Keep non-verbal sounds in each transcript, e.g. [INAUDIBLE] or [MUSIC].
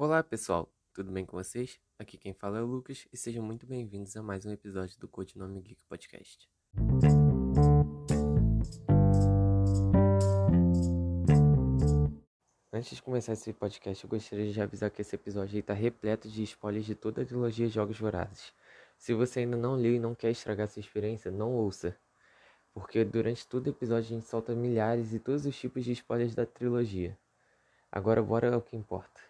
Olá pessoal, tudo bem com vocês? Aqui quem fala é o Lucas e sejam muito bem-vindos a mais um episódio do Codinome Geek Podcast. Antes de começar esse podcast, eu gostaria de avisar que esse episódio está repleto de spoilers de toda a trilogia Jogos Vorazes. Se você ainda não leu e não quer estragar sua experiência, não ouça. Porque durante todo o episódio a gente solta milhares e todos os tipos de spoilers da trilogia. Agora bora ao que importa.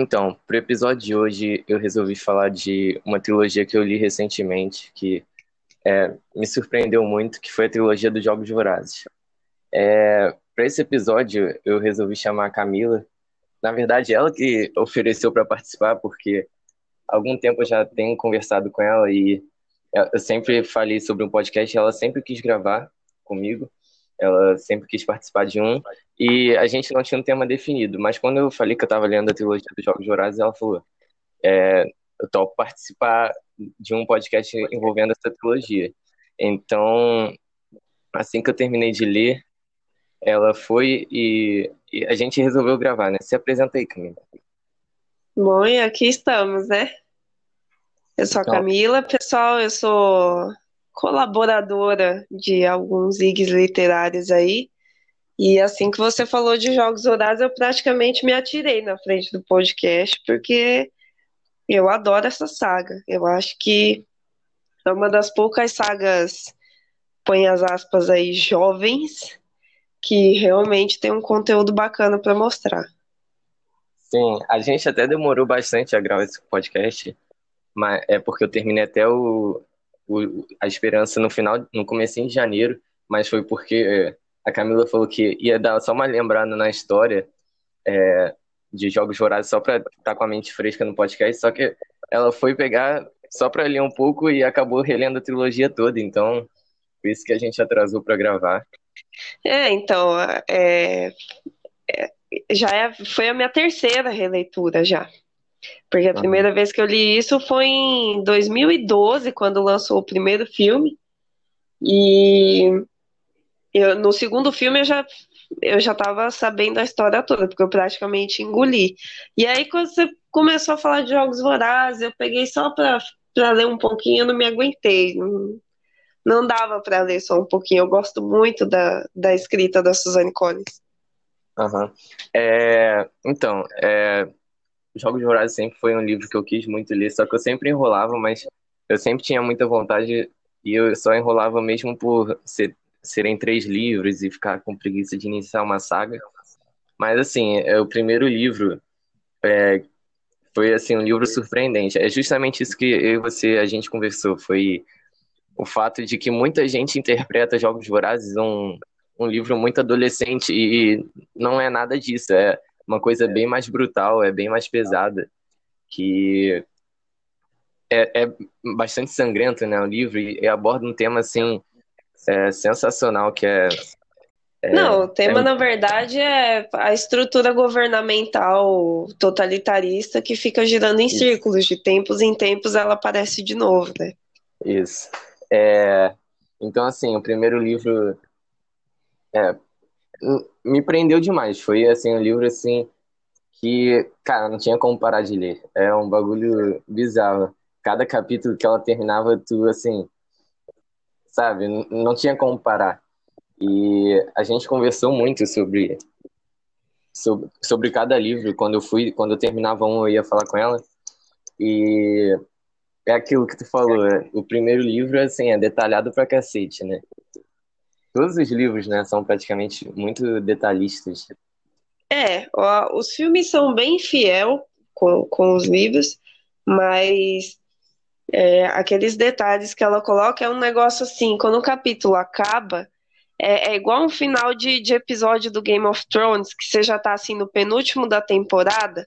Então, para o episódio de hoje, eu resolvi falar de uma trilogia que eu li recentemente, que é, me surpreendeu muito, que foi a trilogia dos Jogos Vorazes. É, para esse episódio, eu resolvi chamar a Camila. Na verdade, ela que ofereceu para participar, porque há algum tempo eu já tenho conversado com ela e eu sempre falei sobre um podcast, ela sempre quis gravar comigo, ela sempre quis participar de um, e a gente não tinha um tema definido, mas quando eu falei que eu estava lendo a trilogia dos Jogos Vorazes, ela falou, é, eu topo participar de um podcast envolvendo essa trilogia. Então, assim que eu terminei de ler, ela foi e, e a gente resolveu gravar, né? Se apresenta aí, Camila. Bom, e aqui estamos, né? Eu sou a Então- Camila, pessoal, eu sou colaboradora de alguns IGs literários aí. E assim que você falou de Jogos Vorazes, eu praticamente me atirei na frente do podcast, porque eu adoro essa saga. Eu acho que é uma das poucas sagas, põe as aspas aí, jovens, que realmente tem um conteúdo bacana para mostrar. Sim, a gente até demorou bastante a gravar esse podcast, mas é porque eu terminei até o, o- a Esperança no final, no comecinho de janeiro, mas foi porque a Camila falou que ia dar só uma lembrada na história é, de Jogos Vorazes só para estar com a mente fresca no podcast, só que ela foi pegar só para ler um pouco e acabou relendo a trilogia toda, então por isso que a gente atrasou para gravar. É, então, é, é, já é, foi a minha terceira releitura já. Porque a primeira vez que eu li isso foi em 2012, quando lançou o primeiro filme. E eu, no segundo filme eu já eu já estava sabendo a história toda, porque eu praticamente engoli. E aí, quando você começou a falar de Jogos Vorazes, eu peguei só para ler um pouquinho, eu não me aguentei. Não, não dava para ler só um pouquinho. Eu gosto muito da, da escrita da Suzanne Collins. Aham. É, então, é, Jogos Vorazes sempre foi um livro que eu quis muito ler, só que eu sempre enrolava, mas eu sempre tinha muita vontade e eu só enrolava mesmo por ser, serem três livros e ficar com preguiça de iniciar uma saga. Mas assim, é, o primeiro livro é, foi assim um livro surpreendente. É justamente isso que eu e você a gente conversou, foi o fato de que muita gente interpreta Jogos Vorazes um, um livro muito adolescente e não é nada disso, é uma coisa bem mais brutal, é bem mais pesada, que é, é bastante sangrento, né, o livro, e aborda um tema, assim, é, sensacional, que é... é- Não, o tema, é- na verdade, é a estrutura governamental totalitarista que fica girando em Isso. círculos. De tempos em tempos ela aparece de novo, né? Isso. É, então, assim, o primeiro livro é, me prendeu demais. Foi, assim, um livro, assim, que, cara, não tinha como parar de ler. É um bagulho bizarro. Cada capítulo que ela terminava, tu, assim, sabe, não tinha como parar. E a gente conversou muito sobre, sobre, sobre cada livro. Quando eu fui, quando eu terminava um, eu ia falar com ela. E é aquilo que tu falou, é, o primeiro livro, assim, é detalhado pra cacete, né? Todos os livros, né, são praticamente muito detalhistas. É, ó, os filmes são bem fiel com, com os livros, mas é, aqueles detalhes que ela coloca é um negócio assim, quando o capítulo acaba, é, é igual um final de, de episódio do Game of Thrones, que você já tá assim no penúltimo da temporada.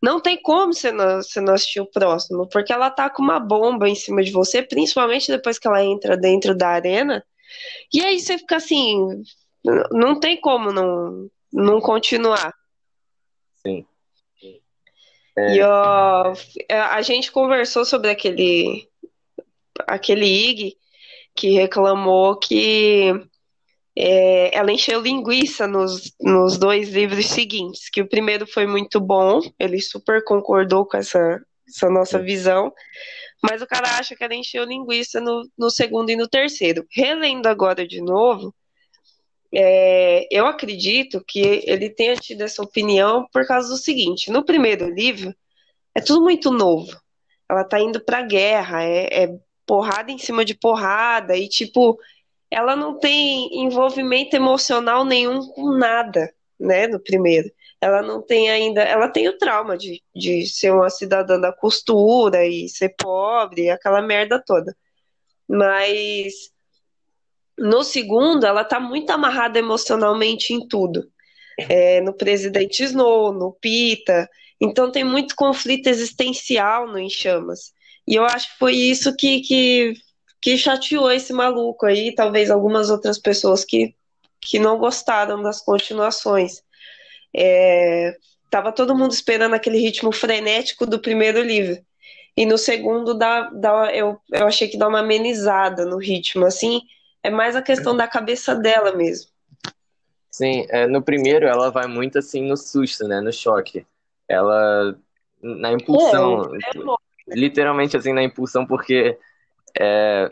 Não tem como você não, você não assistir o próximo, porque ela tá com uma bomba em cima de você, principalmente depois que ela entra dentro da arena. E aí você fica assim, não tem como não, não continuar. Sim. E ó, a gente conversou sobre aquele aquele IG que reclamou que é, ela encheu linguiça nos, nos dois livros seguintes, que o primeiro foi muito bom, ele super concordou com essa, essa nossa visão, mas o cara acha que ela encheu linguiça no, no segundo e no terceiro. Relendo agora de novo, é, eu acredito que ele tenha tido essa opinião por causa do seguinte: no primeiro livro, é tudo muito novo. Ela tá indo pra guerra, é, é porrada em cima de porrada, e tipo, ela não tem envolvimento emocional nenhum com nada, né, no primeiro. Ela não tem ainda, ela tem o trauma de, de ser uma cidadã da costura e ser pobre, aquela merda toda. Mas no segundo, ela tá muito amarrada emocionalmente em tudo. É, no presidente Snow, no Pita. Então tem muito conflito existencial no Em Chamas. E eu acho que foi isso que, que que chateou esse maluco aí, talvez algumas outras pessoas que, que não gostaram das continuações. É, tava todo mundo esperando aquele ritmo frenético do primeiro livro. E no segundo dá, dá, eu, eu achei que dá uma amenizada no ritmo, assim, é mais a questão da cabeça dela mesmo. Sim, é, no primeiro ela vai muito assim no susto, né, no choque. Ela na impulsão, é, é literalmente assim na impulsão, porque é,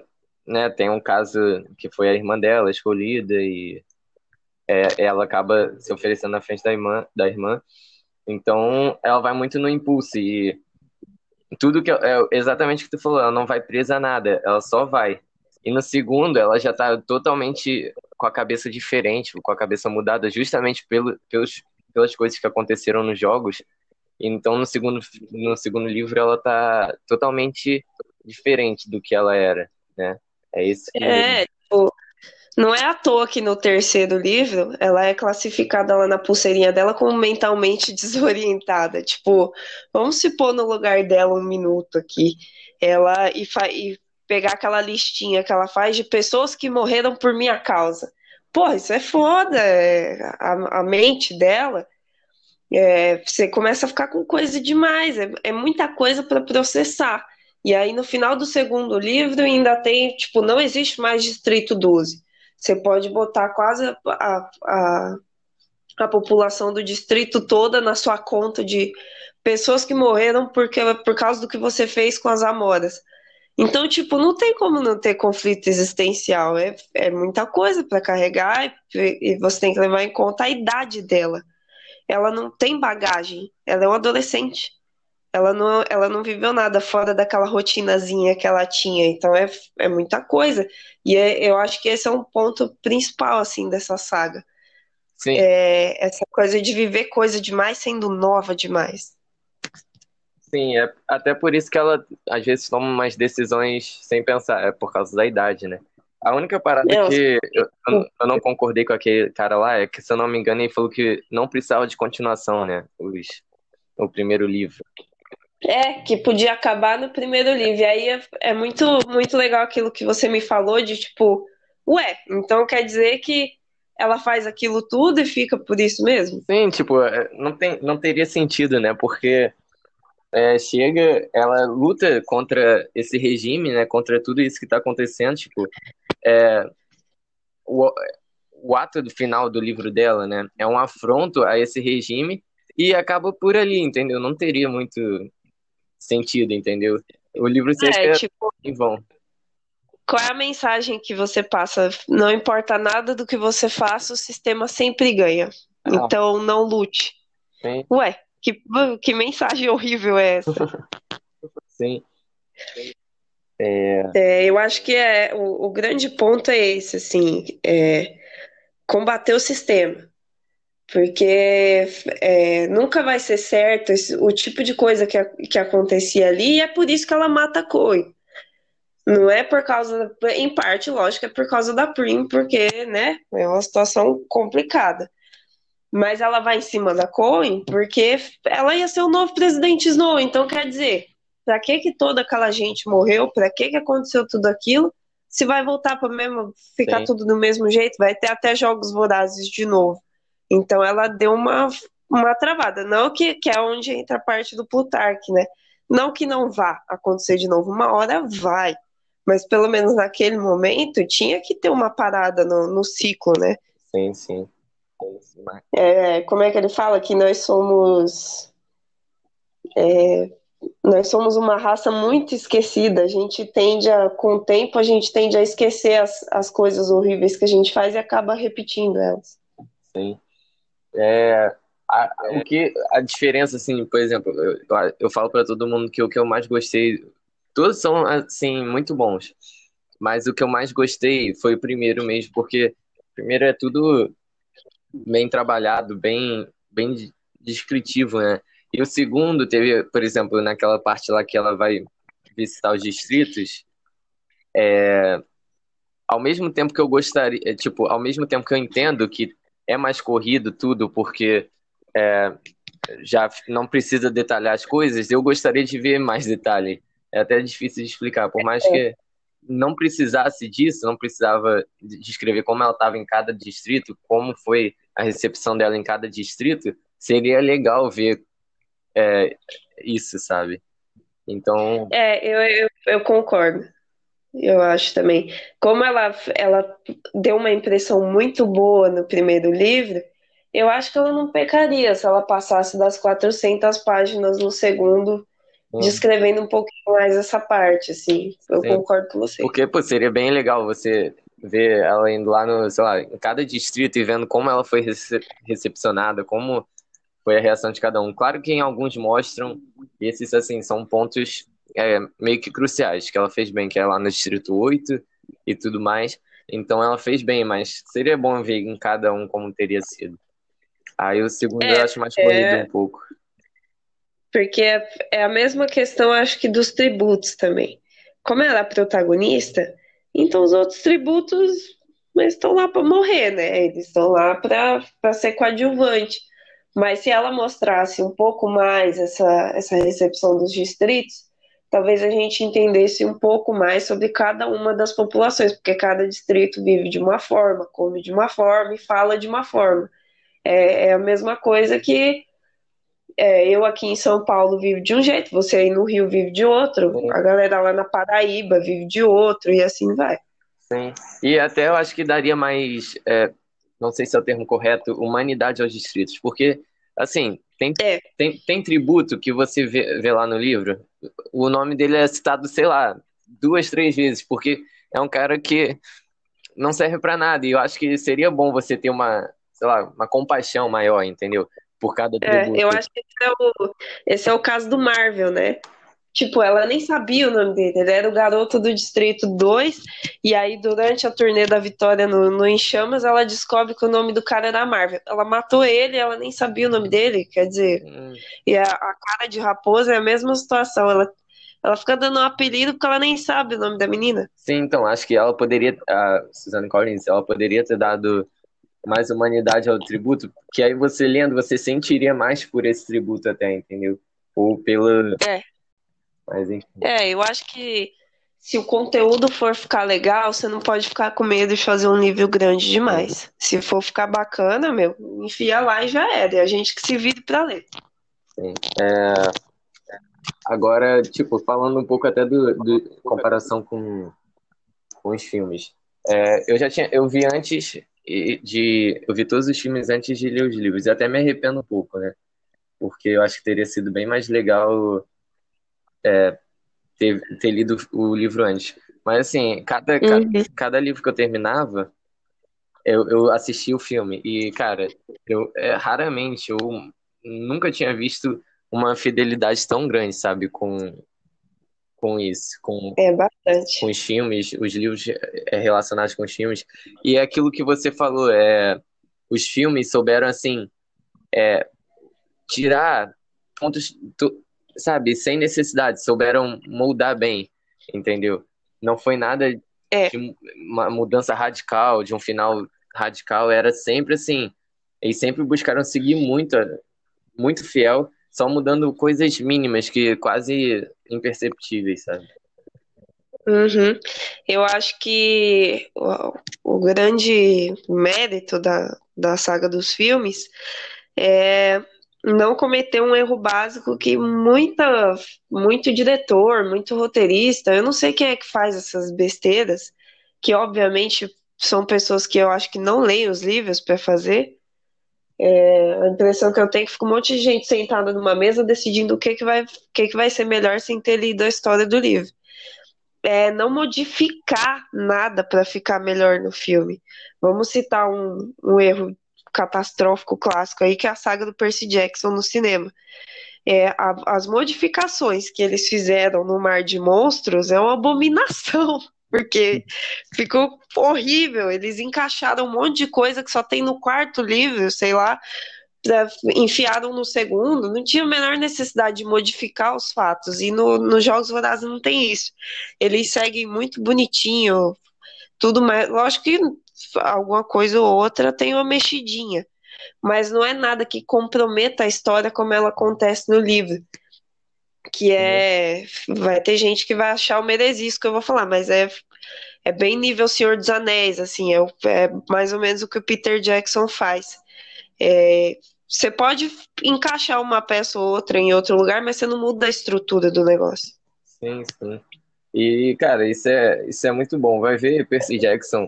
né, tem um caso que foi a irmã dela escolhida e é, ela acaba se oferecendo na frente da irmã, da irmã. Então, ela vai muito no impulso e tudo que é exatamente o que tu falou, ela não vai presa a nada, ela só vai. E no segundo, ela já tá totalmente com a cabeça diferente, com a cabeça mudada, justamente pelo, pelos, pelas coisas que aconteceram nos jogos. Então, no segundo, no segundo livro, ela tá totalmente diferente do que ela era, né? É isso que. É, não é à toa que no terceiro livro ela é classificada lá na pulseirinha dela como mentalmente [LAUGHS] desorientada. Tipo, vamos se pôr no lugar dela um minuto aqui. Ela e, e pegar aquela listinha que ela faz de pessoas que morreram por minha causa. Porra, isso é foda. É, a, a mente dela. É, você começa a ficar com coisa demais, é, é muita coisa para processar. E aí, no final do segundo livro, ainda tem, tipo, não existe mais Distrito 12. Você pode botar quase a, a, a população do distrito toda na sua conta de pessoas que morreram porque, por causa do que você fez com as amoras. Então, tipo, não tem como não ter conflito existencial. É, é muita coisa para carregar e, e você tem que levar em conta a idade dela. Ela não tem bagagem, ela é um adolescente. Ela não, ela não viveu nada fora daquela rotinazinha que ela tinha, então é, é muita coisa. E é, eu acho que esse é um ponto principal, assim, dessa saga. Sim. É, essa coisa de viver coisa demais sendo nova demais. Sim, é até por isso que ela às vezes toma umas decisões sem pensar, é por causa da idade, né? A única parada não, que eu, eu, não concordei com aquele cara lá é que, se eu não me engano, ele falou que não precisava de continuação, né? Os, o primeiro livro. É, que podia acabar no primeiro livro. E aí é, é, muito, muito legal aquilo que você me falou de tipo, ué, então quer dizer que ela faz aquilo tudo e fica por isso mesmo? Sim, tipo, é, não, tem, não teria sentido, né? Porque é, chega, ela luta contra esse regime, né? Contra tudo isso que tá acontecendo, tipo, é, o, o ato do final do livro dela, né? É um afronto a esse regime e acaba por ali, entendeu? Não teria muito sentido, entendeu? O livro você é, tipo, em vão. Qual é a mensagem que você passa? Não importa nada do que você faça, o sistema sempre ganha. Ah. Então não lute. Sim. Ué, que, que mensagem horrível é essa? [LAUGHS] Sim. É... É, eu acho que é o, o, grande ponto é esse, assim, é combater o sistema porque é, nunca vai ser certo esse, o tipo de coisa que, que acontecia ali, e é por isso que ela mata a Chloe. Não é por causa, em parte, lógico, é por causa da Prim, porque, né, é uma situação complicada. Mas ela vai em cima da Cohen porque ela ia ser o novo presidente Snow, então quer dizer, pra que que toda aquela gente morreu, pra que que aconteceu tudo aquilo, se vai voltar para mesmo ficar Sim. tudo do mesmo jeito, vai ter até jogos vorazes de novo. Então ela deu uma, uma travada. Não que, que é onde entra a parte do Plutarque, né? Não que não vá acontecer de novo, uma hora vai. Mas pelo menos naquele momento tinha que ter uma parada no, no ciclo, né? Sim, sim. É, como é que ele fala? Que nós somos. É, nós somos uma raça muito esquecida. A gente tende a, com o tempo, a gente tende a esquecer as, as coisas horríveis que a gente faz e acaba repetindo elas. Sim. É, a, o que, a diferença, assim, por exemplo, eu, eu falo para todo mundo que o que eu mais gostei, todos são, assim, muito bons, mas o que eu mais gostei foi o primeiro mesmo, porque primeiro é tudo bem trabalhado, bem, bem descritivo, né? E o segundo teve, por exemplo, naquela parte lá que ela vai visitar os distritos, é, ao mesmo tempo que eu gostaria, é, tipo, ao mesmo tempo que eu entendo que é mais corrido tudo, porque é, já não precisa detalhar as coisas, eu gostaria de ver mais detalhe. É até difícil de explicar, por mais que não precisasse disso, não precisava descrever como ela estava em cada distrito, como foi a recepção dela em cada distrito, seria legal ver é, isso, sabe? Então. É, eu, eu, eu, concordo. Eu acho também. Como ela, ela deu uma impressão muito boa no primeiro livro, eu acho que ela não pecaria se ela passasse das 400 páginas no segundo, hum. descrevendo um pouquinho mais essa parte, assim. Eu Sim. concordo com você. Porque, pô, seria bem legal você ver ela indo lá no, sei lá, em cada distrito e vendo como ela foi recepcionada, como foi a reação de cada um. Claro que em alguns mostram, esses assim, são pontos é, meio que cruciais, que ela fez bem, que é lá no Distrito 8 e tudo mais. Então ela fez bem, mas seria bom ver em cada um como teria sido. Aí o segundo é, eu acho mais corrido é... um pouco. Porque é, é a mesma questão, acho que, dos tributos também. Como ela é protagonista, então os outros tributos estão lá para morrer, né? Eles estão lá para ser coadjuvante. Mas se ela mostrasse um pouco mais essa, essa recepção dos distritos, talvez a gente entendesse um pouco mais sobre cada uma das populações, porque cada distrito vive de uma forma, come de uma forma e fala de uma forma. É, é a mesma coisa que é, eu aqui em São Paulo vivo de um jeito, você aí no Rio vive de outro, a galera lá na Paraíba vive de outro, e assim vai. Sim. E até eu acho que daria mais. É não sei se é o termo correto, humanidade aos distritos, porque, assim, tem, é. tem, tem tributo que você vê, vê lá no livro, o nome dele é citado, sei lá, duas, três vezes, porque é um cara que não serve para nada, e eu acho que seria bom você ter uma, sei lá, uma compaixão maior, entendeu? Por cada tributo. É, eu acho que esse é, o, esse é o caso do Marvel, né? Tipo, ela nem sabia o nome dele, ele era o garoto do Distrito 2, e aí durante a turnê da Vitória no, no Em Chamas, ela descobre que o nome do cara era Marvel. Ela matou ele, ela nem sabia o nome dele, quer dizer. Hum. E a, a, cara de raposa é a mesma situação, ela, ela fica dando um apelido porque ela nem sabe o nome da menina. Sim, então, acho que ela poderia, a Suzanne Collins, ela poderia ter dado mais humanidade ao tributo, que aí você lendo, você sentiria mais por esse tributo até, entendeu? Ou pelo... É mas enfim. É, eu acho que se o conteúdo for ficar legal, você não pode ficar com medo de fazer um nível grande demais. Se for ficar bacana, meu, enfia lá e já era. É a gente que se vire para ler. Sim. É... Agora, tipo, falando um pouco até do, do comparação com, com os filmes. É, eu já tinha, eu vi antes de, eu vi todos os filmes antes de ler os livros. E até me arrependo um pouco, né? Porque eu acho que teria sido bem mais legal é, ter, ter lido o livro antes. Mas assim, cada, uhum. cada, cada, livro que eu terminava, eu, eu assistia o filme. E, cara, eu é, raramente, eu nunca tinha visto uma fidelidade tão grande, sabe, com, com isso. Com, é bastante. Com os filmes, os livros é, relacionados com os filmes. E é aquilo que você falou, é, os filmes souberam, assim, é, tirar pontos sabe, sem necessidade, souberam moldar bem, entendeu? Não foi nada é. de uma mudança radical, de um final radical, era sempre assim. Eles sempre buscaram seguir muito, muito fiel, só mudando coisas mínimas que quase imperceptíveis, sabe? Uhum. Eu acho que o, o, grande mérito da, da saga dos filmes é não cometer um erro básico que muita, muito diretor, muito roteirista, eu não sei quem é que faz essas besteiras, que obviamente são pessoas que eu acho que não leem os livros para fazer. É, a impressão que eu tenho é que fica um monte de gente sentada numa mesa decidindo o que, que, vai, o que, que vai ser melhor sem ter lido a história do livro. É, não modificar nada para ficar melhor no filme. Vamos citar um, um erro catastrófico clássico aí, que é a saga do Percy Jackson no cinema. É, a, as modificações que eles fizeram no Mar de Monstros é uma abominação, [LAUGHS] porque ficou horrível. Eles encaixaram um monte de coisa que só tem no quarto livro, sei lá, enfiaram no segundo, não tinha a menor necessidade de modificar os fatos. E nos no Jogos Vorazes não tem isso. Eles seguem muito bonitinho, tudo mais. Lógico que alguma coisa ou outra tem uma mexidinha, mas não é nada que comprometa a história como ela acontece no livro. Que é. Vai ter gente que vai achar o merezisco que eu vou falar, mas é, é bem nível Senhor dos Anéis, assim, é, é mais ou menos o que o Peter Jackson faz. É, você pode encaixar uma peça ou outra em outro lugar, mas você não muda a estrutura do negócio. Sim, sim. E, cara, isso é, isso é muito bom. Vai ver Percy Jackson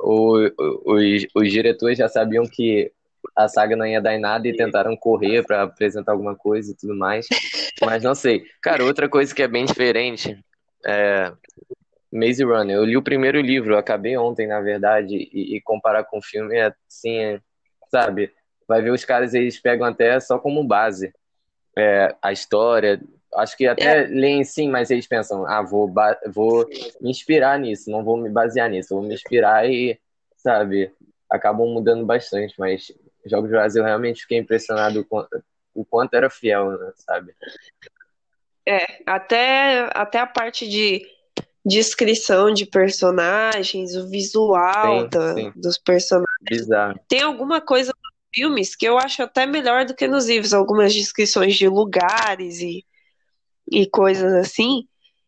o, os, os diretores já sabiam que a saga não ia dar em nada e tentaram correr para apresentar alguma coisa e tudo mais. Mas não sei. Cara, outra coisa que é bem diferente é Maze Runner. Eu li o primeiro livro, acabei ontem, na verdade, e, e comparar com o filme é assim, é, sabe? Vai ver os caras, eles pegam até só como base é, a história, Acho que até é. leem sim, mas eles pensam, ah, vou, vou me inspirar nisso, não vou me basear nisso, vou me inspirar e, sabe, acabam mudando bastante, mas Jogos de Brasil realmente fiquei impressionado com o quanto era fiel, né, sabe? É, até, até a parte de descrição de personagens, o visual sim, da, sim. dos personagens. Bizarro. Tem alguma coisa nos filmes que eu acho até melhor do que nos livros, algumas descrições de lugares e e coisas assim,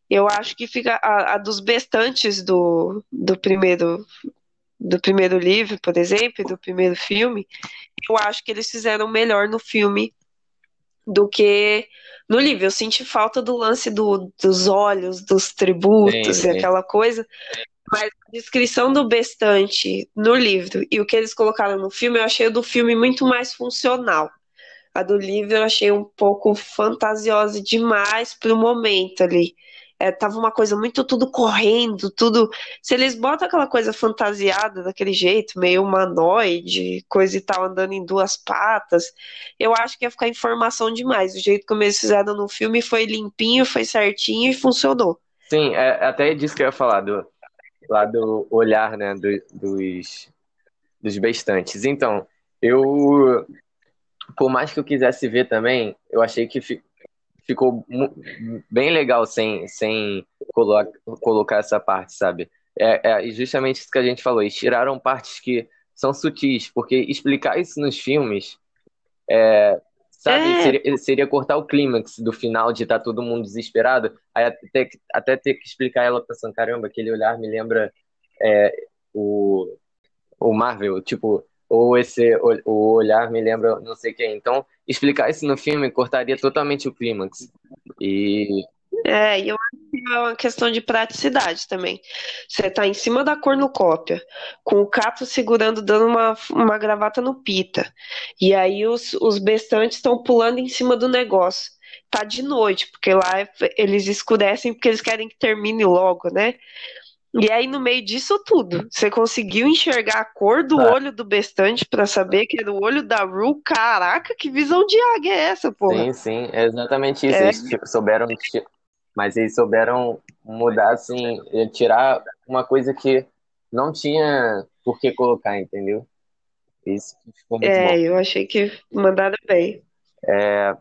eu acho que fica a, a, dos bestantes do, do primeiro do primeiro livro, por exemplo, do primeiro filme, eu acho que eles fizeram melhor no filme do que no livro. Eu senti falta do lance do, dos olhos, dos tributos e aquela coisa. Mas a descrição do bestante no livro e o que eles colocaram no filme, eu achei o do filme muito mais funcional. A do livro eu achei um pouco fantasiosa demais pro momento ali. É, tava uma coisa muito tudo correndo, tudo. Se eles botam aquela coisa fantasiada daquele jeito, meio humanoide, coisa e tal, andando em duas patas, eu acho que ia ficar informação demais. O jeito como eles fizeram no filme foi limpinho, foi certinho e funcionou. Sim, é, até disso que eu ia falar, do, lá do olhar, né, do, dos, dos bestantes. Então, eu por mais que eu quisesse ver também, eu achei que ficou bem legal sem, sem colo colocar essa parte, sabe? É, é justamente isso que a gente falou. Eles tiraram partes que são sutis, porque explicar isso nos filmes, é, sabe, é. Seria, seria, cortar o clímax do final de estar tá todo mundo desesperado, aí até, até ter que explicar ela pensando, caramba, aquele olhar me lembra é, o, o Marvel, tipo, ou esse o olhar me lembra não sei quem. Então, explicar isso no filme cortaria totalmente o clímax. E é, e eu acho que é uma questão de praticidade também. Você tá em cima da cornucópia, com o Cato segurando, dando uma, uma gravata no pita. E aí os, os bestantes estão pulando em cima do negócio. Tá de noite, porque lá eles escurecem porque eles querem que termine logo, né? E aí, no meio disso tudo, você conseguiu enxergar a cor do ah. olho do bestante para saber que era o olho da Ru. Caraca, que visão de águia é essa, pô? Sim, sim, é exatamente isso. É. Eles tipo, souberam, mas eles souberam mudar, assim, tirar uma coisa que não tinha por que colocar, entendeu? Isso ficou muito é, bom. eu achei que mandaram bem. É,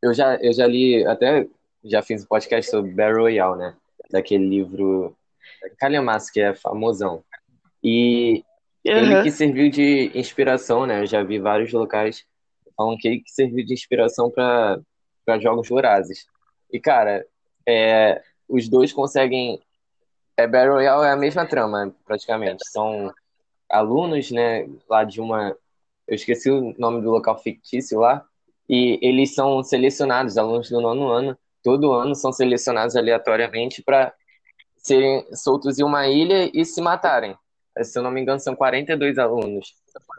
eu, já, eu já li, até já fiz um podcast sobre Battle Royale, né? Daquele livro Kalyamas, que é famosão. E uhum. ele que serviu de inspiração, né? Eu já vi vários locais falando que ele que serviu de inspiração para jogos vorazes. E, cara, é, os dois conseguem. É, Battle Royale é a mesma trama, praticamente. São alunos, né, lá de uma eu esqueci o nome do local fictício lá, e eles são selecionados, alunos do nono ano, todo ano são selecionados aleatoriamente para serem soltos em uma ilha e se matarem. Se eu não me engano, são 42 alunos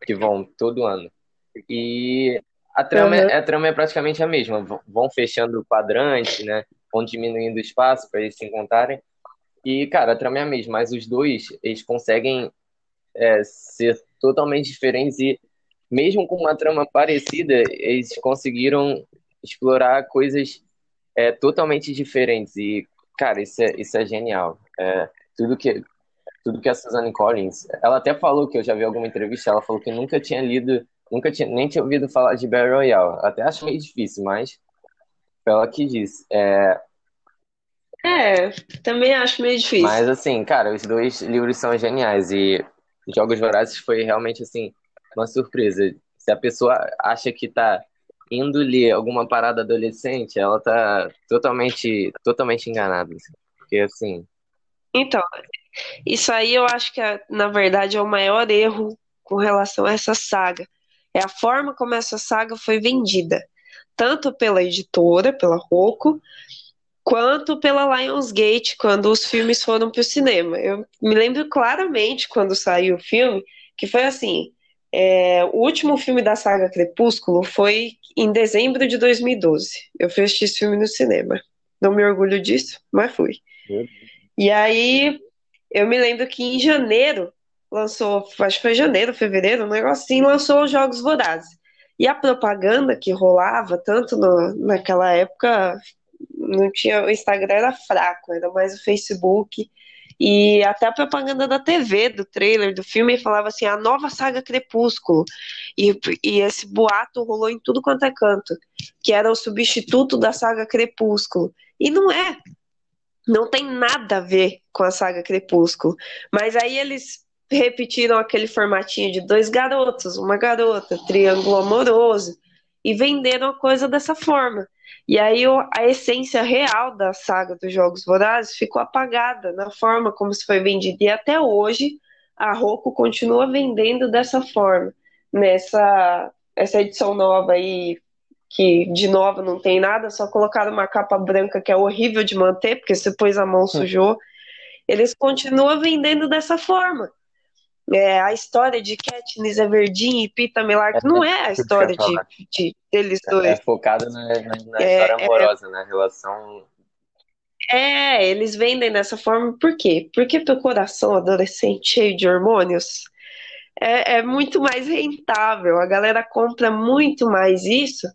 que vão todo ano. E a trama, uhum. é, a trama é praticamente a mesma. Vão fechando o quadrante, né? Vão diminuindo o espaço para eles se encontrarem. E, cara, a trama é a mesma, mas os dois, eles conseguem é, ser totalmente diferentes e, mesmo com uma trama parecida, eles conseguiram explorar coisas é, totalmente diferentes. E, cara, isso é, isso é genial. É, tudo que tudo que a Suzanne Collins, ela até falou que eu já vi alguma entrevista, ela falou que nunca tinha lido, nunca tinha, nem tinha ouvido falar de Battle Royale. Até acho meio difícil, mas foi ela que disse. É, é, também acho meio difícil. Mas assim, cara, os dois livros são geniais e Jogos Vorazes foi realmente assim uma surpresa. Se a pessoa acha que tá indo ler alguma parada adolescente, ela tá totalmente totalmente enganada, assim. porque assim. Então, isso aí eu acho que na verdade é o maior erro com relação a essa saga. É a forma como essa saga foi vendida, tanto pela editora, pela Rocco, quanto pela Lionsgate quando os filmes foram para o cinema. Eu me lembro claramente quando saiu o filme que foi assim. É, o último filme da saga Crepúsculo foi em dezembro de 2012. Eu fui assistir esse filme no cinema. Não me orgulho disso, mas fui. E aí eu me lembro que em janeiro lançou, acho que foi janeiro, fevereiro, um negócio assim, lançou os Jogos Vorazes. E a propaganda que rolava, tanto no, naquela época, não tinha o Instagram era fraco, era mais o Facebook e até a propaganda da TV, do trailer do filme, falava assim, a nova saga Crepúsculo. E, e esse boato rolou em tudo quanto é canto, que era o substituto da saga Crepúsculo. E não é. Não tem nada a ver com a saga Crepúsculo. Mas aí eles repetiram aquele formatinho de dois garotos, uma garota, triângulo amoroso, e venderam a coisa dessa forma. E aí a essência real da saga dos Jogos Vorazes ficou apagada na forma como se foi vendida. E até hoje a Roku continua vendendo dessa forma. Nessa essa edição nova aí, que de nova não tem nada, só colocaram uma capa branca que é horrível de manter, porque você pôs a mão sujou. Eles continuam vendendo dessa forma. É, a história de Katniss Everdeen e Pita Mellark não é a história de, de, deles é, dois. É focado na, na, na é, história é. amorosa, na relação. É, eles vendem dessa forma por quê? Porque pro coração adolescente cheio de hormônios é, é muito mais rentável. A galera compra muito mais isso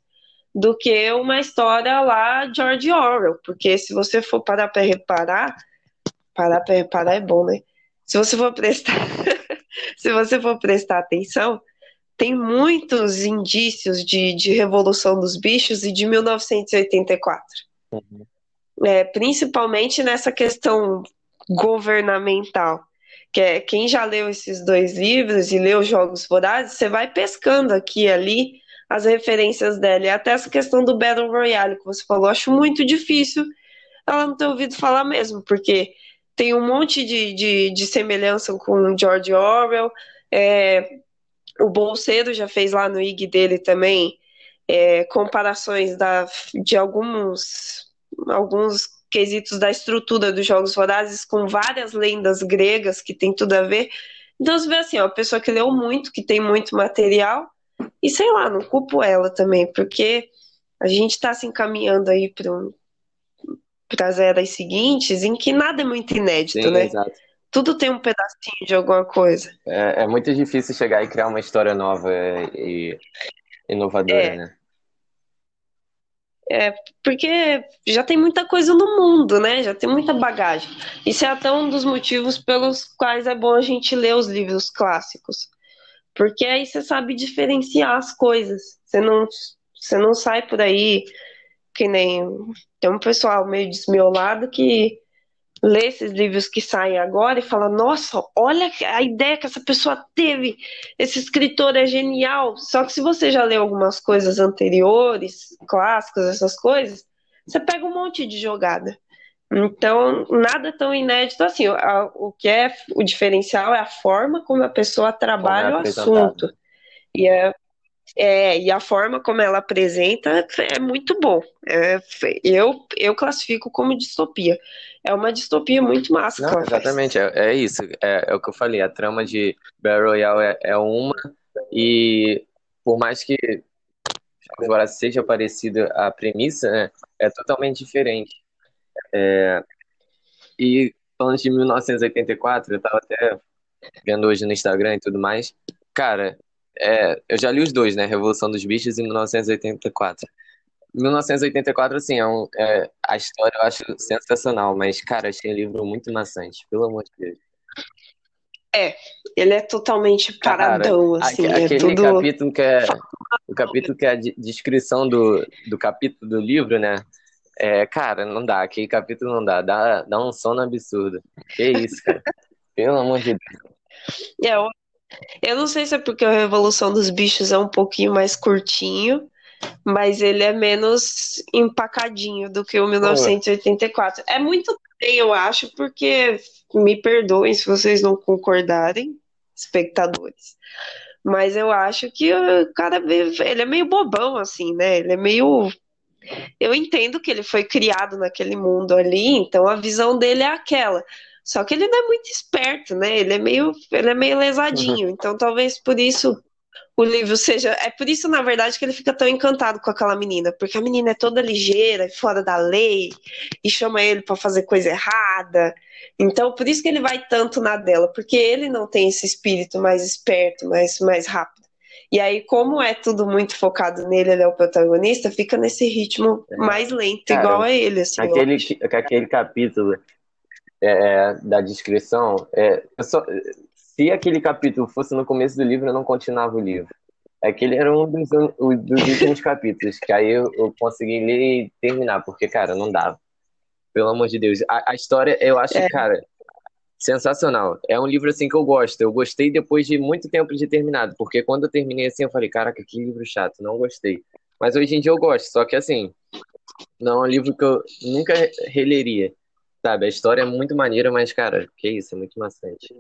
do que uma história lá George Orwell. Porque se você for parar para reparar, parar para reparar é bom, né? Se você for prestar se você for prestar atenção, tem muitos indícios de, de Revolução dos Bichos e de 1984. Uhum. É, principalmente nessa questão governamental. Que é, quem já leu esses dois livros e leu Jogos Vorazes, você vai pescando aqui e ali as referências dela. E até essa questão do Battle Royale que você falou, acho muito difícil ela não ter ouvido falar mesmo, porque tem um monte de, de, de semelhança com George Orwell. É, o Bolseiro já fez lá no IG dele também é, comparações da, de alguns, alguns quesitos da estrutura dos Jogos Vorazes com várias lendas gregas que tem tudo a ver. Então você vê assim, ó, uma pessoa que leu muito, que tem muito material, e sei lá, não culpo ela também, porque a gente está se encaminhando aí para um, para as eras seguintes, em que nada é muito inédito, Sim, né? Exato. Tudo tem um pedacinho de alguma coisa. É, é, muito difícil chegar e criar uma história nova e inovadora, é. né? É, porque já tem muita coisa no mundo, né? Já tem muita bagagem. Isso é até um dos motivos pelos quais é bom a gente ler os livros clássicos. Porque aí você sabe diferenciar as coisas. Você não, você não sai por aí que nem tem um pessoal meio desmiolado que lê esses livros que saem agora e fala: Nossa, olha a ideia que essa pessoa teve, esse escritor é genial. Só que se você já leu algumas coisas anteriores, clássicos, essas coisas, você pega um monte de jogada. Então, nada tão inédito assim. O que é o diferencial é a forma como a pessoa trabalha é o assunto. E é, É, e a forma como ela apresenta é muito bom. É, eu, eu classifico como distopia. É uma distopia muito massa. Não, exatamente, é, é, isso. É, é, o que eu falei. A trama de Battle Royale é, é uma, e por mais que agora seja parecido a premissa, né, é totalmente diferente. É, e falando de 1984, eu tava até vendo hoje no Instagram e tudo mais. Cara, é, eu já li os dois, né? Revolução dos Bichos e 1984. 1984, assim, é, um, é a história eu acho sensacional, mas, cara, achei o livro muito maçante, pelo amor de Deus. É, ele é totalmente paradão, cara, assim. Aquele é tudo... capítulo que é. [LAUGHS] O capítulo que é a descrição do, do capítulo do livro, né? É, cara, não dá, aquele capítulo não dá, dá, dá um sono absurdo. Que isso, cara. [LAUGHS] Pelo amor de Deus. É, eu, não sei se é porque a Revolução dos Bichos é um pouquinho mais curtinho, mas ele é menos empacadinho do que o 1984. É muito bem, eu acho, porque me perdoem se vocês não concordarem, espectadores. Mas eu acho que o cara ele é meio bobão, assim, né? Ele é meio. Eu entendo que ele foi criado naquele mundo ali, então a visão dele é aquela. Só que ele não é muito esperto, né? Ele é meio, ele é meio lesadinho. Uhum. Então talvez por isso o livro seja. É por isso, na verdade, que ele fica tão encantado com aquela menina, porque a menina é toda ligeira, fora da lei, e chama ele para fazer coisa errada. Então, por isso que ele vai tanto na dela, porque ele não tem esse espírito mais esperto, mais, mais rápido. E aí, como é tudo muito focado nele, ele é o protagonista, fica nesse ritmo é. mais lento, Cara, igual a ele. Assim, aquele, aquele capítulo é, da descrição, é, só, se aquele capítulo fosse no começo do livro, eu não continuava o livro. Aquele era um dos, dos últimos capítulos, que aí eu, eu, consegui ler e terminar, porque, cara, não dava. Pelo amor de Deus. A, a história, eu acho, é. cara, sensacional. É um livro, assim, que eu gosto. Eu gostei depois de muito tempo de terminado, porque quando eu terminei, assim, eu falei, caraca, que livro chato, não gostei. Mas hoje em dia eu gosto, só que, assim, não é um livro que eu nunca releria. Sabe, a história é muito maneira, mas, cara, que isso, é muito maçante.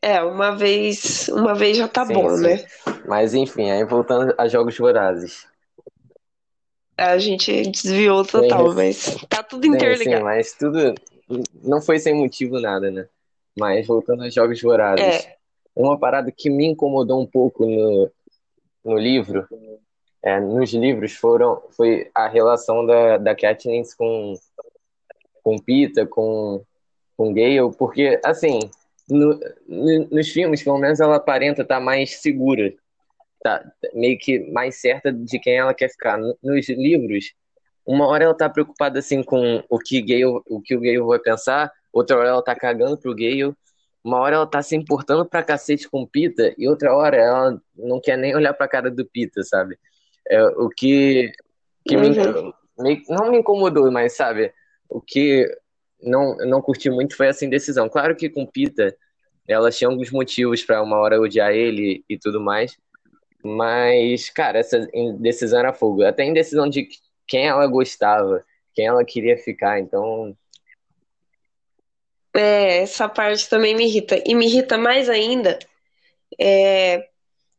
É, uma vez, uma vez já tá sim, bom, sim. né? Mas enfim, aí voltando a jogos vorazes. A gente desviou total, sim, mas tá tudo interligado. Sim, mas tudo não foi sem motivo nada, né? Mas voltando a jogos vorazes. É. Uma parada que me incomodou um pouco no, no livro, é, nos livros, foram, foi a relação da, da Katniss com com Pita, com, com Gale, porque, assim, no, no, nos filmes, pelo menos ela aparenta estar tá mais segura, tá meio que mais certa de quem ela quer ficar. Nos livros, uma hora ela tá preocupada, assim, com o que, Gale, o que o Gale vai pensar, outra hora ela tá cagando pro Gale, uma hora ela tá se importando pra cacete com Pita, e outra hora ela não quer nem olhar pra cara do Pita, sabe? É, o que, que uhum. me, não me incomodou, mas, sabe, o que não, não curti muito foi essa indecisão. Claro que com Pita, ela tinha alguns motivos para uma hora odiar ele e tudo mais, mas, cara, essa indecisão era fogo. Até a indecisão de quem ela gostava, quem ela queria ficar, então. É, essa parte também me irrita. E me irrita mais ainda é,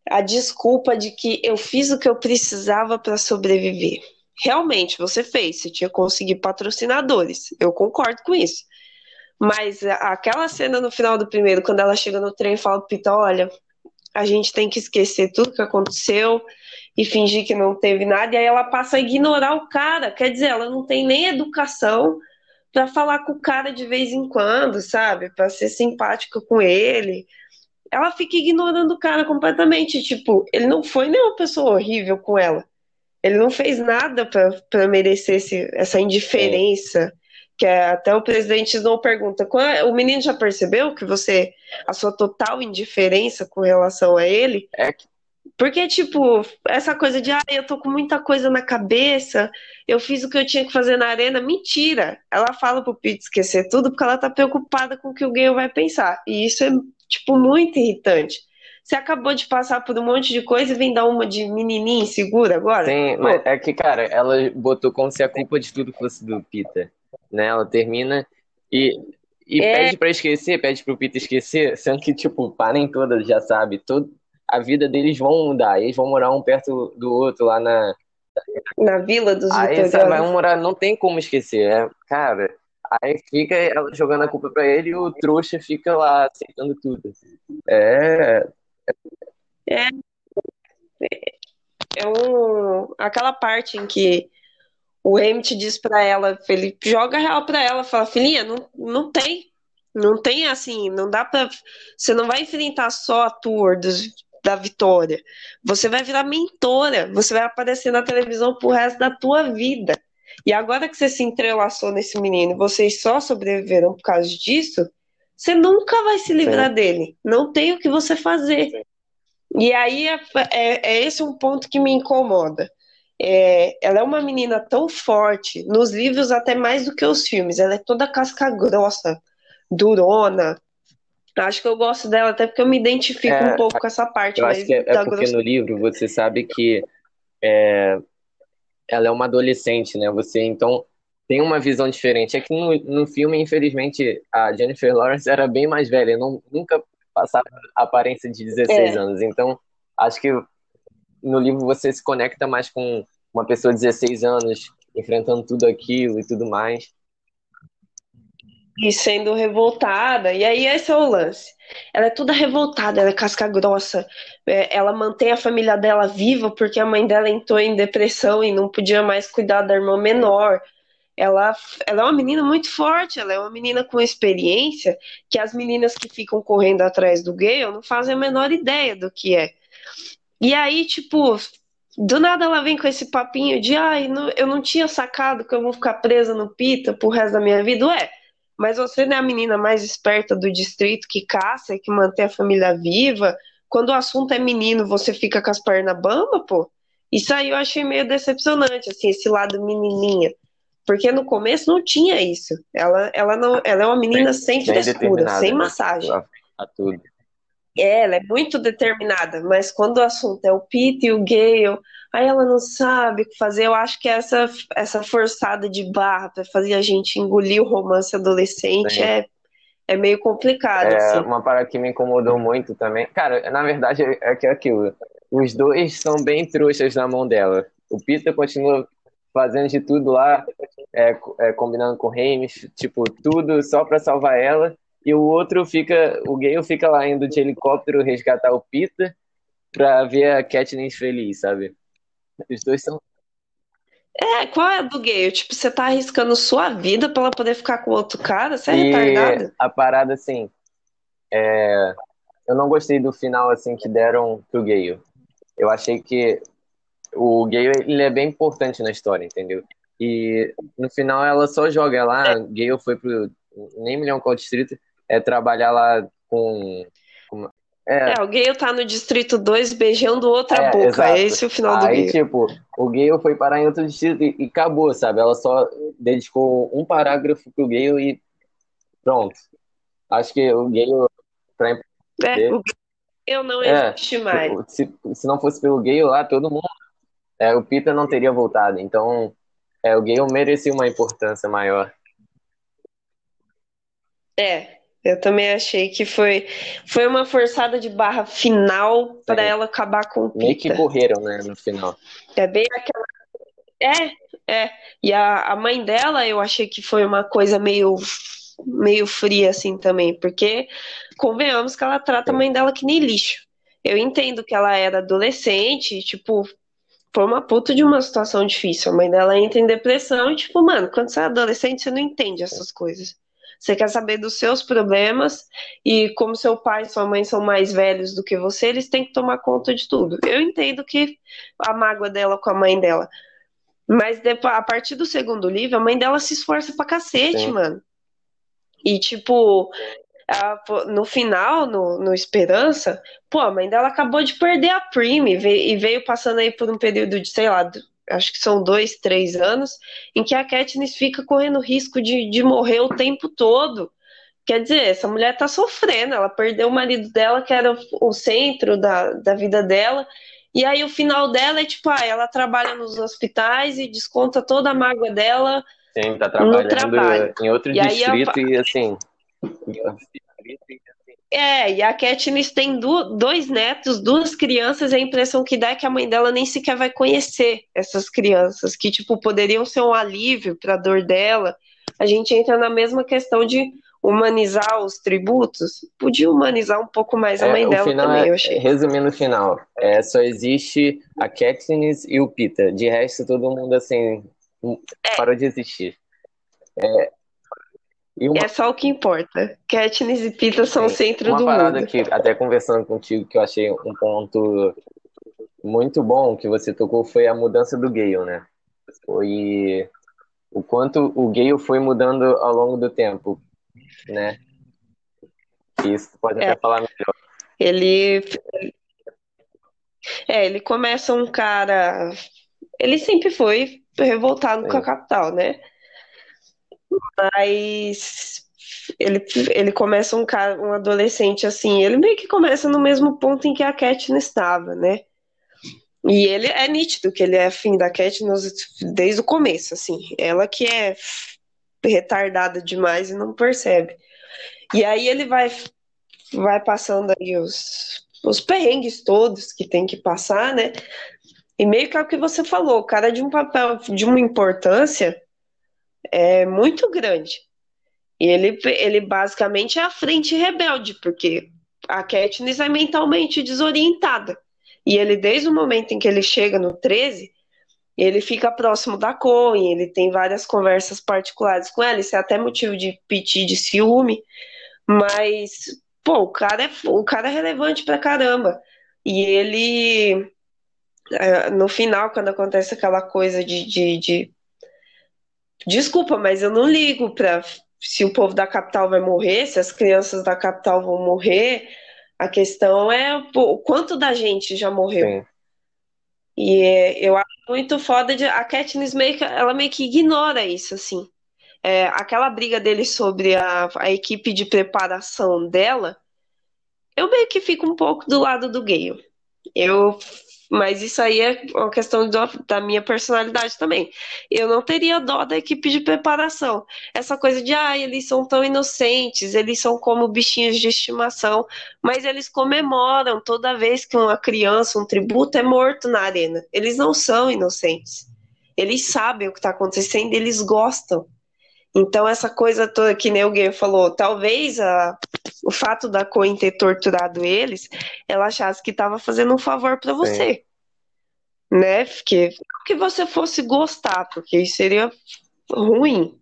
a desculpa de que eu fiz o que eu precisava para sobreviver. Realmente, você fez, você tinha conseguido patrocinadores. Eu concordo com isso. Mas aquela cena no final do primeiro, quando ela chega no trem e fala pro Pita, olha, a gente tem que esquecer tudo que aconteceu e fingir que não teve nada, e aí ela passa a ignorar o cara. Quer dizer, ela não tem nem educação para falar com o cara de vez em quando, sabe? Para ser simpática com ele. Ela fica ignorando o cara completamente. Tipo, ele não foi nem uma pessoa horrível com ela. Ele não fez nada para merecer esse, essa indiferença. Que é, até o presidente Snow pergunta: é, o menino já percebeu que você, a sua total indiferença com relação a ele? É. Porque, tipo, essa coisa de, ah, eu tô com muita coisa na cabeça, eu fiz o que eu tinha que fazer na arena. Mentira! Ela fala pro Pete esquecer tudo porque ela tá preocupada com o que o Gale vai pensar. E isso é, tipo, muito irritante. Você acabou de passar por um monte de coisa e vem dar uma de menininha insegura agora? Sim, mas é que, cara, ela botou como se a culpa de tudo fosse do Peter. Né? Ela termina e, e é... pede pra esquecer, pede pro Peter esquecer, sendo que, tipo, parem todas, já sabe. Todo, a vida deles vão mudar. Eles vão morar um perto do outro lá na. Na vila dos Aí vitoriosos. sabe, vai morar, não tem como esquecer. É, cara, aí fica ela jogando a culpa pra ele e o trouxa fica lá aceitando tudo. É, É um, aquela parte em que o Emmett diz pra ela, ele joga real pra ela, fala, filhinha, não, não tem, não tem assim, não dá pra, você não vai enfrentar só a tour dos, da vitória, você vai virar mentora, você vai aparecer na televisão pro resto da tua vida. E agora que você se entrelaçou nesse menino, vocês só sobreviveram por causa disso, você nunca vai se livrar dele. Não tem o que você fazer. E aí é, é, é esse um ponto que me incomoda. É, ela é uma menina tão forte, nos livros até mais do que os filmes. Ela é toda casca grossa, durona. Acho que eu gosto dela até porque eu me identifico É, um pouco com essa parte eu acho que é, é porque grossura. no livro você sabe que é, ela é uma adolescente, né? Você então tem uma visão diferente. É que no, no filme, infelizmente, a Jennifer Lawrence era bem mais velha, não, nunca passava a aparência de 16 É. anos. Então, acho que no livro você se conecta mais com uma pessoa de 16 anos, enfrentando tudo aquilo e tudo mais. e sendo revoltada. E aí esse é o lance. Ela é toda revoltada, ela é casca grossa. É, ela mantém a família dela viva porque a mãe dela entrou em depressão e não podia mais cuidar da irmã menor. Ela, ela é uma menina muito forte, ela é uma menina com experiência que as meninas que ficam correndo atrás do Gale não fazem a menor ideia do que é. E aí, tipo, do nada ela vem com esse papinho de ai, eu não tinha sacado que eu vou ficar presa no Pita pro resto da minha vida. Ué, mas você não é a menina mais esperta do distrito que caça e que mantém a família viva? Quando o assunto é menino, você fica com as pernas bamba, pô? Isso aí eu achei meio decepcionante, assim, esse lado menininha. Porque no começo não tinha isso. Ela, ela, não, ela é uma menina sem Bem frescura, determinada, sem né? massagem. A, a tudo. É, ela é muito determinada, mas quando o assunto é o Pete e o Gale, aí ela não sabe o que fazer. Eu acho que essa, essa forçada de barra pra fazer a gente engolir o romance adolescente Sim. é, é meio complicado, É assim. uma parada que me incomodou muito também. Cara, na verdade é que é aquilo. Os dois são bem trouxas na mão dela. O Peter continua fazendo de tudo lá, é, é, combinando com o Rames, tipo, tudo só pra salvar ela. E o outro fica, o Gale fica lá indo de helicóptero resgatar o Peter pra ver a Katniss feliz, sabe? Os dois são. É, qual é a do Gale? Tipo, você tá arriscando sua vida pra ela poder ficar com outro cara? Você é E retardado? a parada, assim, é, eu não gostei do final, assim, que deram pro Gale. Eu achei que o Gale, ele é bem importante na história, entendeu? E no final ela só joga lá, Gale foi pro, nem me lembro qual distrito, é trabalhar lá com... com- é, É, o Gale tá no Distrito 2 beijando outra É, boca. exato. É esse o final do Aí, Gale. tipo, o Gale foi parar em outro distrito e, e acabou, sabe? Ela só dedicou um parágrafo pro Gale e pronto. Acho que o Gale, pra É, o Gale não É, existe mais. Se, se não fosse pelo Gale lá, todo mundo. É, o Peter não teria voltado. Então, é, o Gale merecia uma importância maior. É, eu também achei que foi, foi uma forçada de barra final para Sim. ela acabar com o Meio que correram, né, no final. É bem aquela. É, é. E a, a mãe dela, eu achei que foi uma coisa meio, meio fria, assim, também. Porque, convenhamos que ela trata a mãe dela que nem lixo. Eu entendo que ela era adolescente, tipo, foi uma puta de uma situação difícil. A mãe dela entra em depressão e, tipo, mano, quando você é adolescente, você não entende essas coisas. Você quer saber dos seus problemas e como seu pai e sua mãe são mais velhos do que você, eles têm que tomar conta de tudo. Eu entendo que a mágoa dela com a mãe dela. Mas depois, a partir do segundo livro, a mãe dela se esforça pra cacete, Sim. mano. E, tipo, a- pô, no final, no, no Esperança, pô, a mãe dela acabou de perder a Prime e veio, passando aí por um período de, sei lá, acho que são dois, três anos, em que a Katniss fica correndo risco de, de morrer o tempo todo. Quer dizer, essa mulher tá sofrendo, ela perdeu o marido dela, que era o centro da, da vida dela, e aí o final dela é tipo, ah, ela trabalha nos hospitais e desconta toda a mágoa dela Sim, tá trabalhando trabalho. em outro E a- distrito e assim. É, e a Katniss tem do, dois netos, duas crianças, e a impressão que dá é que a mãe dela nem sequer vai conhecer essas crianças, que, tipo, poderiam ser um alívio para a dor dela. A gente entra na mesma questão de humanizar os tributos. Podia humanizar um pouco mais a mãe É, dela também, é, eu achei. resumindo o final, é, só existe a Katniss e o Peter. De resto, todo mundo, assim, parou de existir. É, uma, É só o que importa. Katniss e Pita são o sim, centro uma do parada mundo. que, até conversando contigo, que eu achei um ponto muito bom que você tocou foi a mudança do Gale, né? Foi o quanto o Gale foi mudando ao longo do tempo, né? Isso pode É, até falar melhor. ele, é, ele começa um cara. Ele sempre foi revoltado com a Sim, capital, né? Mas ele, ele começa um um adolescente assim, ele meio que começa no mesmo ponto em que a Katniss estava, né? E ele é nítido que ele é afim da Katniss desde o começo, assim. Ela que é retardada demais e não percebe. E aí ele vai, vai passando aí os, os perrengues todos que tem que passar, né? E meio que é o que você falou, o cara de um papel, de uma importância é muito grande. E ele, ele basicamente é a frente rebelde, porque a Katniss é mentalmente desorientada. E ele, desde o momento em que ele chega no 13, ele fica próximo da Coen, ele tem várias conversas particulares com ela, isso é até motivo de piti de ciúme, mas, pô, o cara é, o cara é relevante pra caramba. E ele, é, no final, quando acontece aquela coisa de, de, de Desculpa, mas eu não ligo para se o povo da capital vai morrer, se as crianças da capital vão morrer. A questão é o quanto da gente já morreu. sim, E é, eu acho muito foda de a Katniss meio que, ela meio que ignora isso assim. É, aquela briga dele sobre a, a equipe de preparação dela, eu meio que fico um pouco do lado do Gale. Eu, mas isso aí é uma questão do- da minha personalidade também. Eu não teria dó da equipe de preparação. Essa coisa de, ah, eles são tão inocentes, eles são como bichinhos de estimação, mas eles comemoram toda vez que uma criança, um tributo é morto na arena. Eles não são inocentes. Eles sabem o que está acontecendo, eles gostam. Então, essa coisa toda que nem o Gay falou, talvez a, o fato da Coen ter torturado eles, ela achasse que estava fazendo um favor para sim. você, né? Porque não que você fosse gostar, porque isso seria ruim,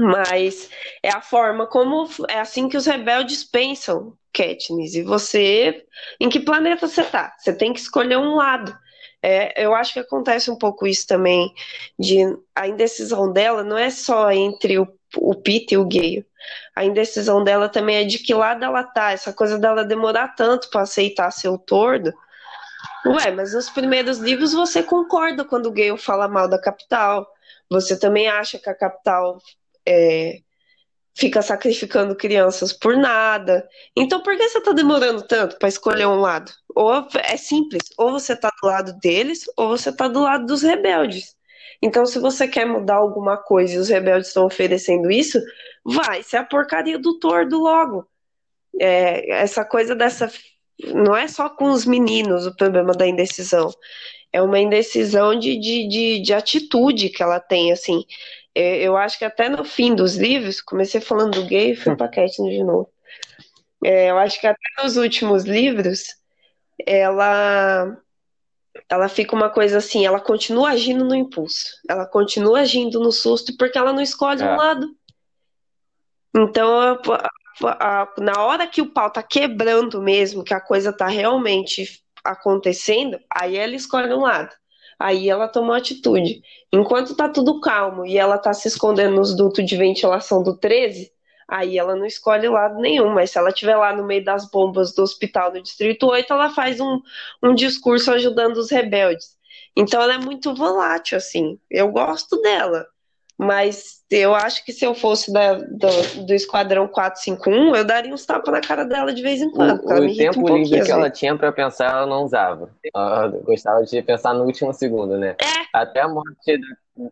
mas é a forma como é assim que os rebeldes pensam, Katniss. E você, em que planeta você tá? Você tem que escolher um lado. É, eu acho que acontece um pouco isso também, de a indecisão dela não é só entre o, o Pete e o Gale. A indecisão dela também é de que lado ela tá, essa coisa dela demorar tanto para aceitar ser o tordo. Ué, mas nos primeiros livros você concorda quando o Gale fala mal da capital. Você também acha que a capital é, fica sacrificando crianças por nada. Então por que você tá demorando tanto para escolher um lado? Ou é simples, ou você tá do lado deles, ou você tá do lado dos rebeldes. Então, se você quer mudar alguma coisa e os rebeldes estão oferecendo isso, vai ser a porcaria do tordo logo. É, essa coisa dessa. Não é só com os meninos o problema da indecisão. É uma indecisão de, de, de, de atitude que ela tem, assim. É, Eu acho que até no fim dos livros, comecei falando do gay e fui pra [LAUGHS] Katniss de novo. É, eu acho que até nos últimos livros, ela ela fica uma coisa assim, ela continua agindo no impulso, ela continua agindo no susto porque ela não escolhe um É. lado. Então, a- a- a- na hora que o pau tá quebrando mesmo, que a coisa tá realmente acontecendo, aí ela escolhe um lado. Aí ela toma uma atitude. Enquanto tá tudo calmo e ela tá se escondendo nos dutos de ventilação do 13, aí ela não escolhe lado nenhum. Mas se ela estiver lá no meio das bombas do hospital do Distrito 8, ela faz um, um discurso ajudando os rebeldes. Então ela é muito volátil, assim. Eu gosto dela. Mas eu acho que se eu fosse da- do, do Esquadrão 451, eu daria uns tapas na cara dela de vez em quando, O, o um tempo pouquinho livre que ela tinha pra pensar, ela não usava. Ela gostava de pensar no último segundo, né? É, Até a morte da,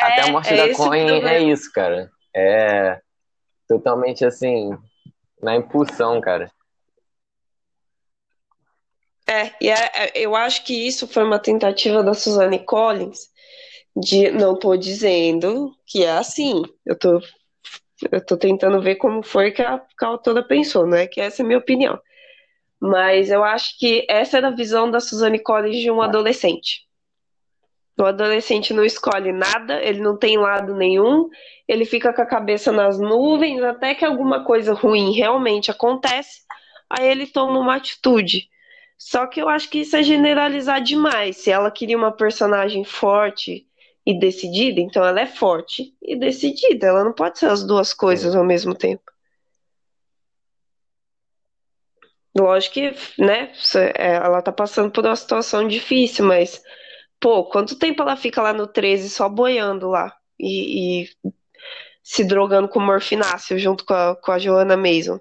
até a morte é da esse o Coen é isso, cara. É totalmente assim, na impulsão, cara. É, e é, é, eu acho que isso foi uma tentativa da Suzanne Collins de, não tô dizendo que é assim, eu tô, eu tô tentando ver como foi que a, que a autora pensou, não é que essa é a minha opinião. Mas eu acho que essa era a visão da Suzanne Collins de um adolescente. O adolescente não escolhe nada, ele não tem lado nenhum, ele fica com a cabeça nas nuvens até que alguma coisa ruim realmente acontece, aí ele toma uma atitude. Só que eu acho que isso é generalizar demais. Se ela queria uma personagem forte e decidida, então ela é forte e decidida. Ela não pode ser as duas coisas ao mesmo tempo. Lógico que, né, é, ela tá passando por uma situação difícil, mas, pô, quanto tempo ela fica lá no 13 só boiando lá e, e se drogando com morfináceo junto com a, com a Joana Mason?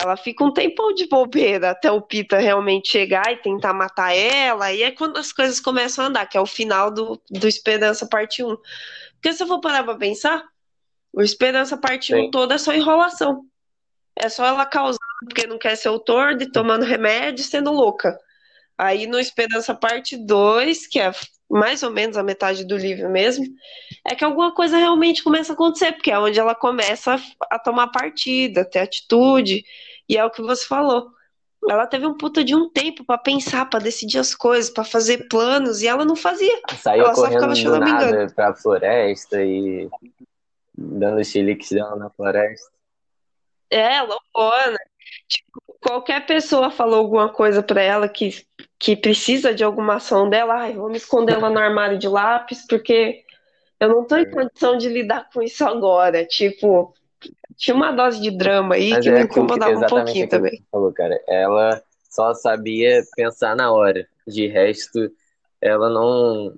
Ela fica um tempão de bobeira até o Pita realmente chegar e tentar matar ela, e é quando as coisas começam a andar, que é o final do, do Esperança Parte 1. Porque se eu for parar pra pensar, o Esperança Parte Sim. 1 toda é só enrolação. É só ela causando porque não quer ser autor, de tomando remédio sendo louca. Aí no Esperança Parte 2, que é mais ou menos a metade do livro mesmo, é que alguma coisa realmente começa a acontecer, porque é onde ela começa a, tomar partida, ter atitude, e é o que você falou. Ela teve um puta de um tempo para pensar, para decidir as coisas, para fazer planos, e ela não fazia. Saía ela correndo só ficava do nada pra floresta e dando xiliques dela na floresta. É, loucona. Tipo, qualquer pessoa falou alguma coisa para ela que, que precisa de alguma ação dela, ai, vou me esconder lá no armário de lápis, porque eu não tô em é. condição de lidar com isso agora. Tipo, tinha uma dose de drama aí Mas que é me incomodava que, um pouquinho também. Falou, cara. Ela só sabia pensar na hora. De resto, ela não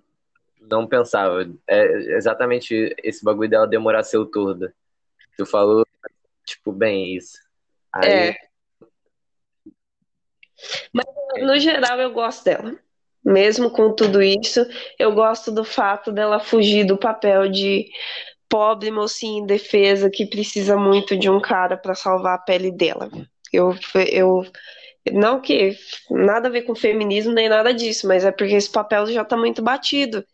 não pensava. É exatamente esse bagulho dela demorar ser torda. Tu falou, tipo, bem isso. Aí... É. Mas, no geral, eu gosto dela. Mesmo com tudo isso, eu gosto do fato dela fugir do papel de pobre mocinha indefesa que precisa muito de um cara para salvar a pele dela. Eu, eu não que nada a ver com feminismo nem nada disso, mas é porque esse papel já está muito batido.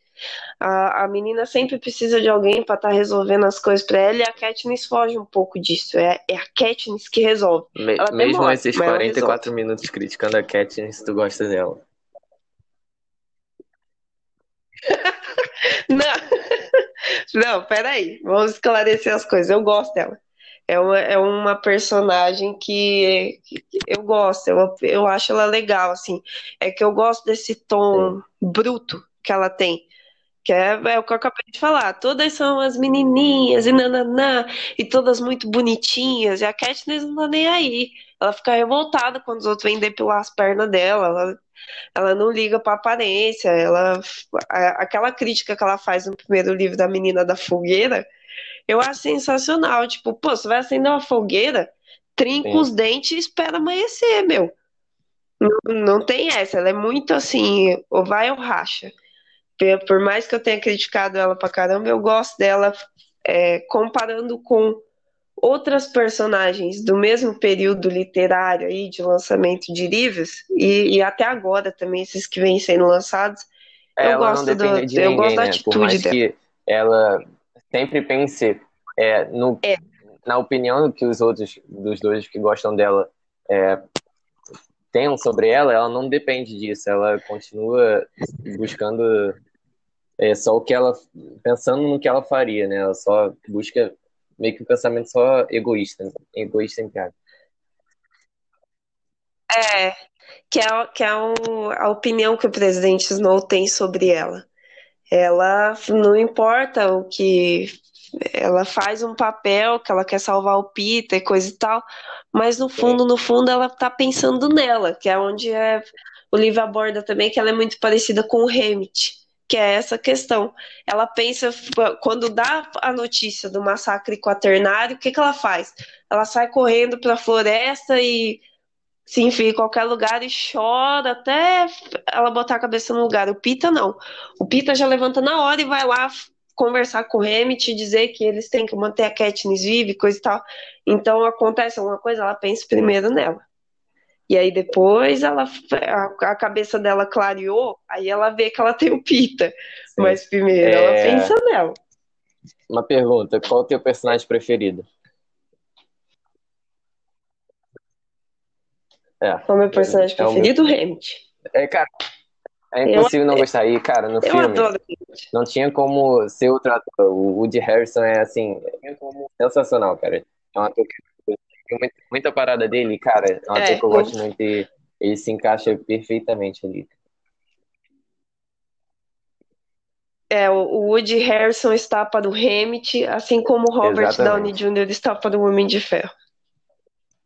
A, a menina sempre precisa de alguém para estar tá resolvendo as coisas para ela e a Katniss foge um pouco disso. É, é a Katniss que resolve. Me, mesmo demora, esses 44 minutos criticando a Katniss, tu gosta dela? [LAUGHS] não. [LAUGHS] Não, peraí, vamos esclarecer as coisas. Eu gosto dela. É uma, é uma personagem que, que eu gosto, eu, eu acho ela legal, assim. É que eu gosto desse tom Sim. bruto que ela tem. Que é, é, o que eu acabei de falar. Todas são as menininhas e nananã, e todas muito bonitinhas. E a Katniss não tá nem aí. Ela fica revoltada quando os outros vêm depilar as pernas dela. Ela ela não liga para aparência, ela aquela crítica que ela faz no primeiro livro da menina da fogueira, eu acho sensacional, tipo, pô, você vai acender uma fogueira, trinca Sim. os dentes e espera amanhecer, meu. Não, não tem essa, ela é muito assim, ou vai ou racha. Por mais que eu tenha criticado ela pra caramba, eu gosto dela é, comparando com outras personagens do mesmo período literário aí de lançamento de livros e, e até agora também esses que vêm sendo lançados eu ela gosto do ninguém, eu gosto da né? atitude Por mais dela. que ela sempre pense é, no, é. na opinião que os outros dos dois que gostam dela é, tenham sobre ela ela não depende disso ela continua buscando é, só o que ela pensando no que ela faria né ela só busca meio que um pensamento só egoísta, egoísta em casa. É, que é, que é um, a opinião que o presidente Snow tem sobre ela. Ela não importa o que. Ela faz um papel que ela quer salvar o Peter coisa e tal, mas no fundo, no fundo, ela tá pensando nela, que é onde é, o livro aborda também que ela é muito parecida com o Hammett que é essa questão. Ela pensa, quando dá a notícia do massacre quaternário, o que, que ela faz? Ela sai correndo para a floresta e se enfia em qualquer lugar e chora até ela botar a cabeça no lugar. O Pita não. O Pita já levanta na hora e vai lá conversar com o Hammett e dizer que eles têm que manter a Katniss viva e coisa e tal. Então acontece alguma coisa, ela pensa primeiro nela. E aí depois ela a, cabeça dela clareou, aí ela vê que ela tem o Pita. Sim. Mas primeiro é... ela pensa nela. Uma pergunta, qual o teu personagem preferido? É. Qual o meu personagem é preferido? O meu... Hammett. É, cara, é impossível eu, não gostar. E, cara, no filme, adoro. não tinha como ser outro ator. O Woody Harrison é, assim, sensacional, cara. É um ator que muita, muita parada dele, cara. É um ator é, que eu gosto muito ele se encaixa perfeitamente ali. É, o Woody Harrison está para o Hammett, assim como o Robert Exatamente. Downey Jr. está para o Homem de Ferro.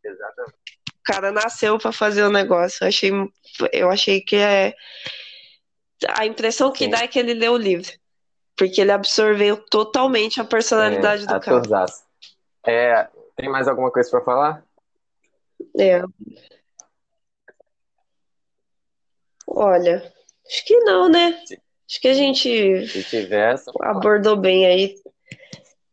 Exatamente. O cara nasceu para fazer o negócio. Eu achei, eu achei que é a impressão que Sim. dá é que ele leu o livro. Porque ele absorveu totalmente a personalidade é, do cara. É, tem mais alguma coisa para falar? É. Olha, acho que não, né? Acho que a gente Se tivesse, abordou bem aí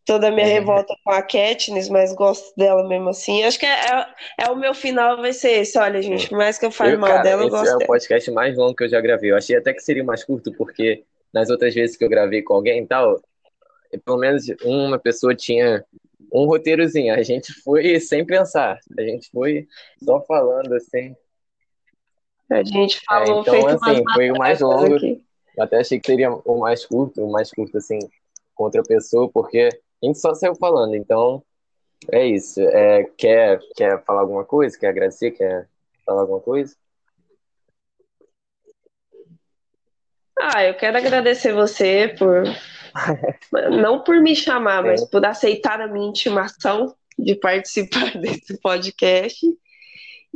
toda a minha uhum. revolta com a Katniss, mas gosto dela mesmo assim. Acho que é, é, é, o meu final vai ser esse. Olha, gente, por mais que eu fale eu, mal cara, dela, eu gosto Esse é o podcast mais longo que eu já gravei. Eu achei até que seria mais curto, porque nas outras vezes que eu gravei com alguém e tal, pelo menos uma pessoa tinha um roteirozinho. A gente foi [LAUGHS] sem pensar. A gente foi só falando assim. A gente falou é, então, assim, foi o mais longo. Aqui. Eu até achei que seria o mais curto, o mais curto, assim, com outra pessoa, porque a gente só saiu falando, então é isso. É, quer, quer falar alguma coisa? Quer agradecer? Quer falar alguma coisa? Ah, eu quero agradecer você por. [LAUGHS] Não por me chamar, mas por aceitar a minha intimação de participar [LAUGHS] desse podcast.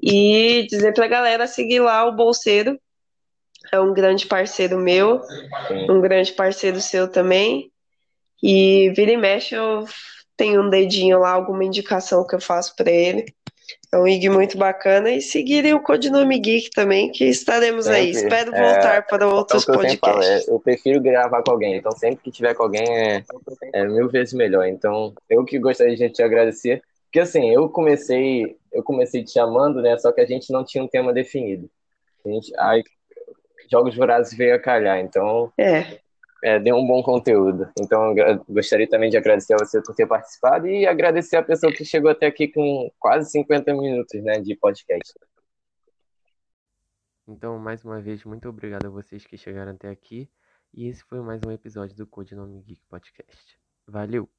E dizer para a galera seguir lá o Bolseiro. É um grande parceiro meu, um grande parceiro seu também. E vira e mexe eu tenho um dedinho lá, alguma indicação que eu faço para ele. É um IG muito bacana. E seguirem o Codinome Geek também, que estaremos sempre. aí. Espero voltar é, para outros é podcasts. Eu, falo, é, eu, prefiro gravar com alguém, então sempre que tiver com alguém é, é mil vezes melhor. Então, eu que gostaria de te agradecer. Porque assim, eu comecei, eu comecei te chamando, né? Só que a gente não tinha um tema definido. A gente, aí, Jogos Vorazes veio a calhar, então é é, deu um bom conteúdo. Então, gostaria também de agradecer a você por ter participado e agradecer a pessoa que chegou até aqui com quase 50 minutos né, de podcast. Então, mais uma vez, muito obrigado a vocês que chegaram até aqui. E esse foi mais um episódio do Codinome Geek Podcast. Valeu!